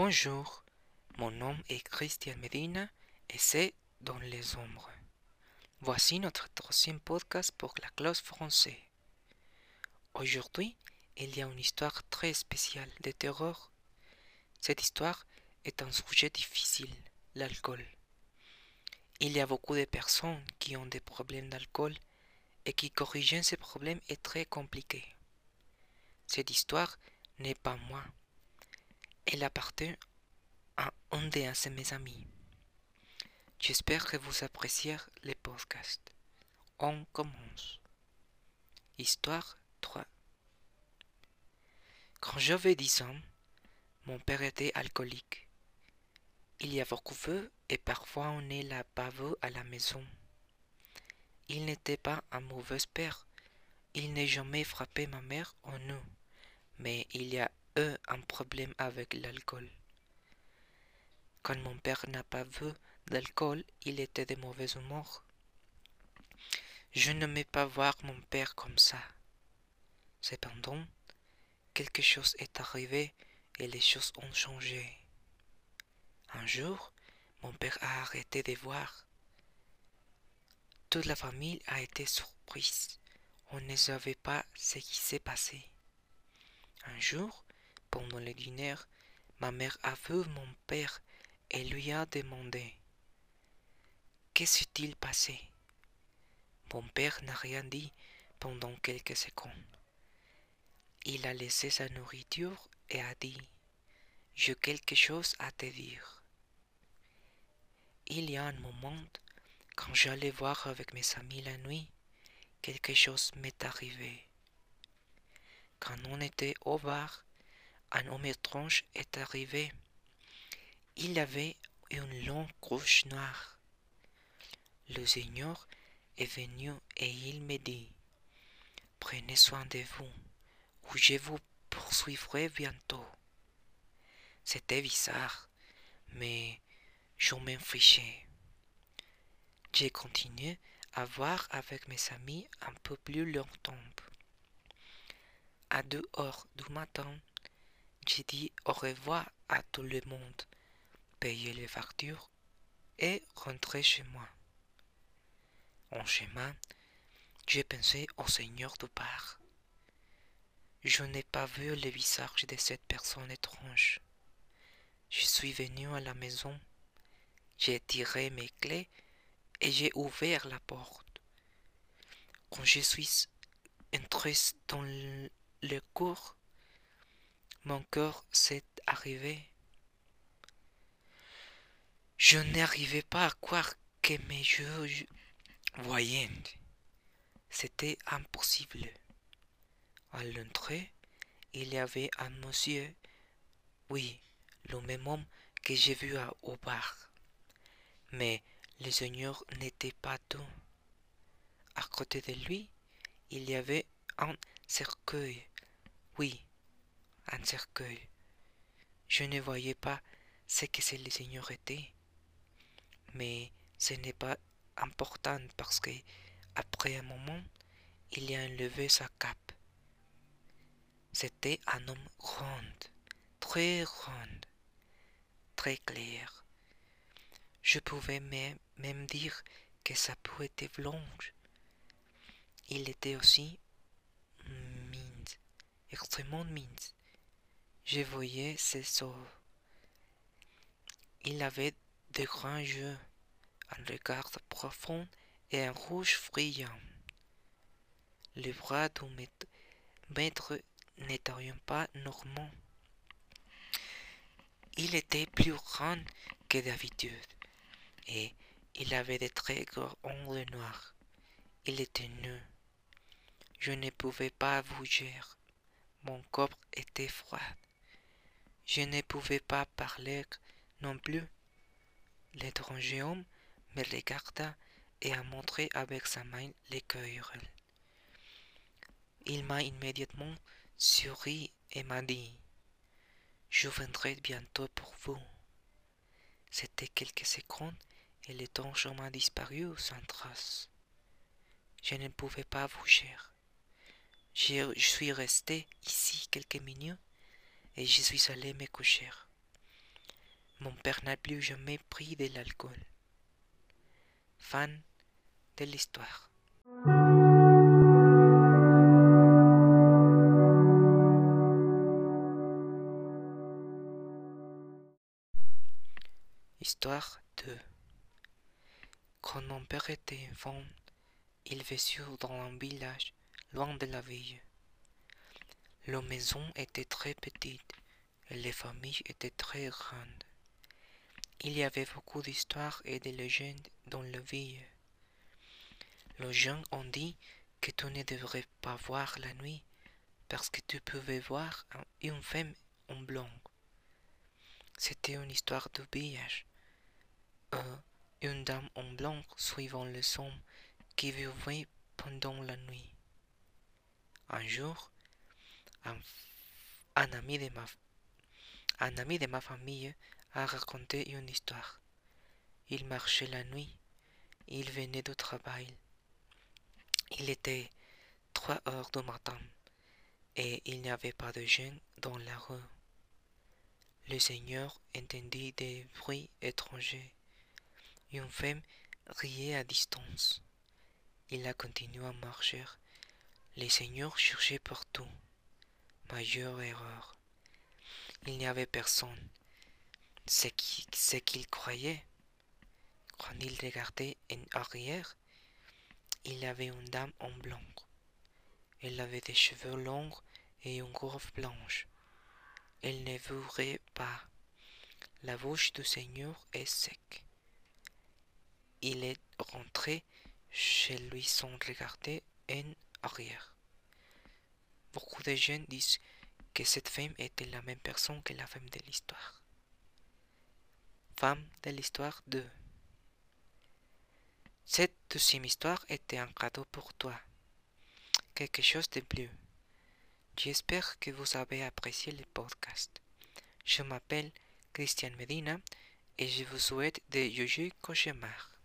Bonjour, mon nom est Christian Medina et c'est Dans les ombres. Voici notre troisième podcast pour la classe français. Aujourd'hui, il y a une histoire très spéciale de terreur. Cette histoire est un sujet difficile, l'alcool. Il y a beaucoup de personnes qui ont des problèmes d'alcool et qui corriger ces problèmes est très compliqué. Cette histoire n'est pas moi. Elle appartient à un de mes amis. J'espère que vous appréciez les podcasts. On commence. Histoire 3. Quand j'avais 10 ans, mon père était alcoolique. Il y a beaucoup de feu et parfois on ne l'a vu à la maison. Il n'était pas un mauvais père. Il n'a jamais frappé ma mère en nous. Mais il y a un problème avec l'alcool. Quand mon père n'a pas vu d'alcool, il était de mauvais humeur. Je n'aimais pas voir mon père comme ça. Cependant, quelque chose est arrivé et les choses ont changé. Un jour, mon père a arrêté de voir. Toute la famille a été surprise. On ne savait pas ce qui s'est passé. Un jour, pendant le dîner, ma mère a vu mon père et lui a demandé Que s'est-il passé? Mon père n'a rien dit pendant quelques secondes. Il a laissé sa nourriture et a dit J'ai quelque chose à te dire. Il y a un moment, quand j'allais voir avec mes amis la nuit, quelque chose m'est arrivé. Quand on était au bar, un homme étrange est arrivé. Il avait une longue couche noire. Le Seigneur est venu et il me dit, Prenez soin de vous, ou je vous poursuivrai bientôt. C'était bizarre, mais je m'en. J'ai continué à voir avec mes amis un peu plus longtemps. À deux heures du matin, j'ai dit au revoir à tout le monde, payé les factures et rentré chez moi. En chemin, j'ai pensé au Seigneur du bar. Je n'ai pas vu le visage de cette personne étrange. Je suis venu à la maison, j'ai tiré mes clés et j'ai ouvert la porte. Quand je suis entré dans le cours, mon cœur s'est arrivé. Je n'arrivais pas à croire que mes yeux voyaient. C'était impossible. À l'entrée, il y avait un monsieur, oui, le même homme que j'ai vu au bar. Mais le Seigneur n'était pas tout. À côté de lui, il y avait un cercueil. Oui, cercueil. Je ne voyais pas ce que le Seigneur était. Mais ce n'est pas important parce que, après un moment, il a enlevé sa cape. C'était un homme grand, très grand, très clair. Je pouvais même dire que sa peau était blanche. Il était aussi mince, extrêmement mince. Je voyais ses os. Il avait de grands yeux, un regard profond et un rouge brillant. Les bras du maître n'étaient pas normaux. Il était plus grand que d'habitude et il avait de très grands ongles noirs. Il était nu. Je ne pouvais pas bouger. Mon corps était froid. Je ne pouvais pas parler non plus. L'étranger homme me regarda et a montré avec sa main l'écueil. Il m'a immédiatement souri et m'a dit Je viendrai bientôt pour vous. C'était quelques secondes et le temps chemin disparu sans trace. Je ne pouvais pas bouger. Je suis resté ici quelques minutes et je suis allé me coucher. Mon père n'a plus jamais pris de l'alcool. Fin de l'histoire. Histoire 2 Quand mon père était enfant, il vécut dans un village loin de la ville. La maison était très petite et les familles étaient très grandes. Il y avait beaucoup d'histoires et de légendes dans la ville. Les gens ont dit que tu ne devrais pas voir la nuit parce que tu pouvais voir une femme en blanc. C'était une histoire de village. Euh, une dame en blanc suivant le son qui vivait pendant la nuit. Un jour, un, ami de ma, de famille a raconté une histoire. Il marchait la nuit. Il venait du travail. Il était trois heures du matin et il n'y avait pas de gens dans la rue. Le Seigneur entendit des bruits étrangers. Une femme riait à distance. Il a continué à marcher. Le Seigneur cherchait partout. Majeure erreur. Il n'y avait personne. C'est ce qu'il croyait. Quand il regardait en arrière, il avait une dame en blanc. Elle avait des cheveux longs et une robe blanche. Elle ne voudrait pas. La bouche du Seigneur est sec. Il est rentré chez lui sans regarder en arrière. Beaucoup de gens disent que cette femme était la même personne que la femme de l'histoire. Femme de l'histoire 2. Cette deuxième histoire était un cadeau pour toi. Quelque chose de plus. J'espère que vous avez apprécié le podcast. Je m'appelle Christian Medina et je vous souhaite de joyeux cauchemars.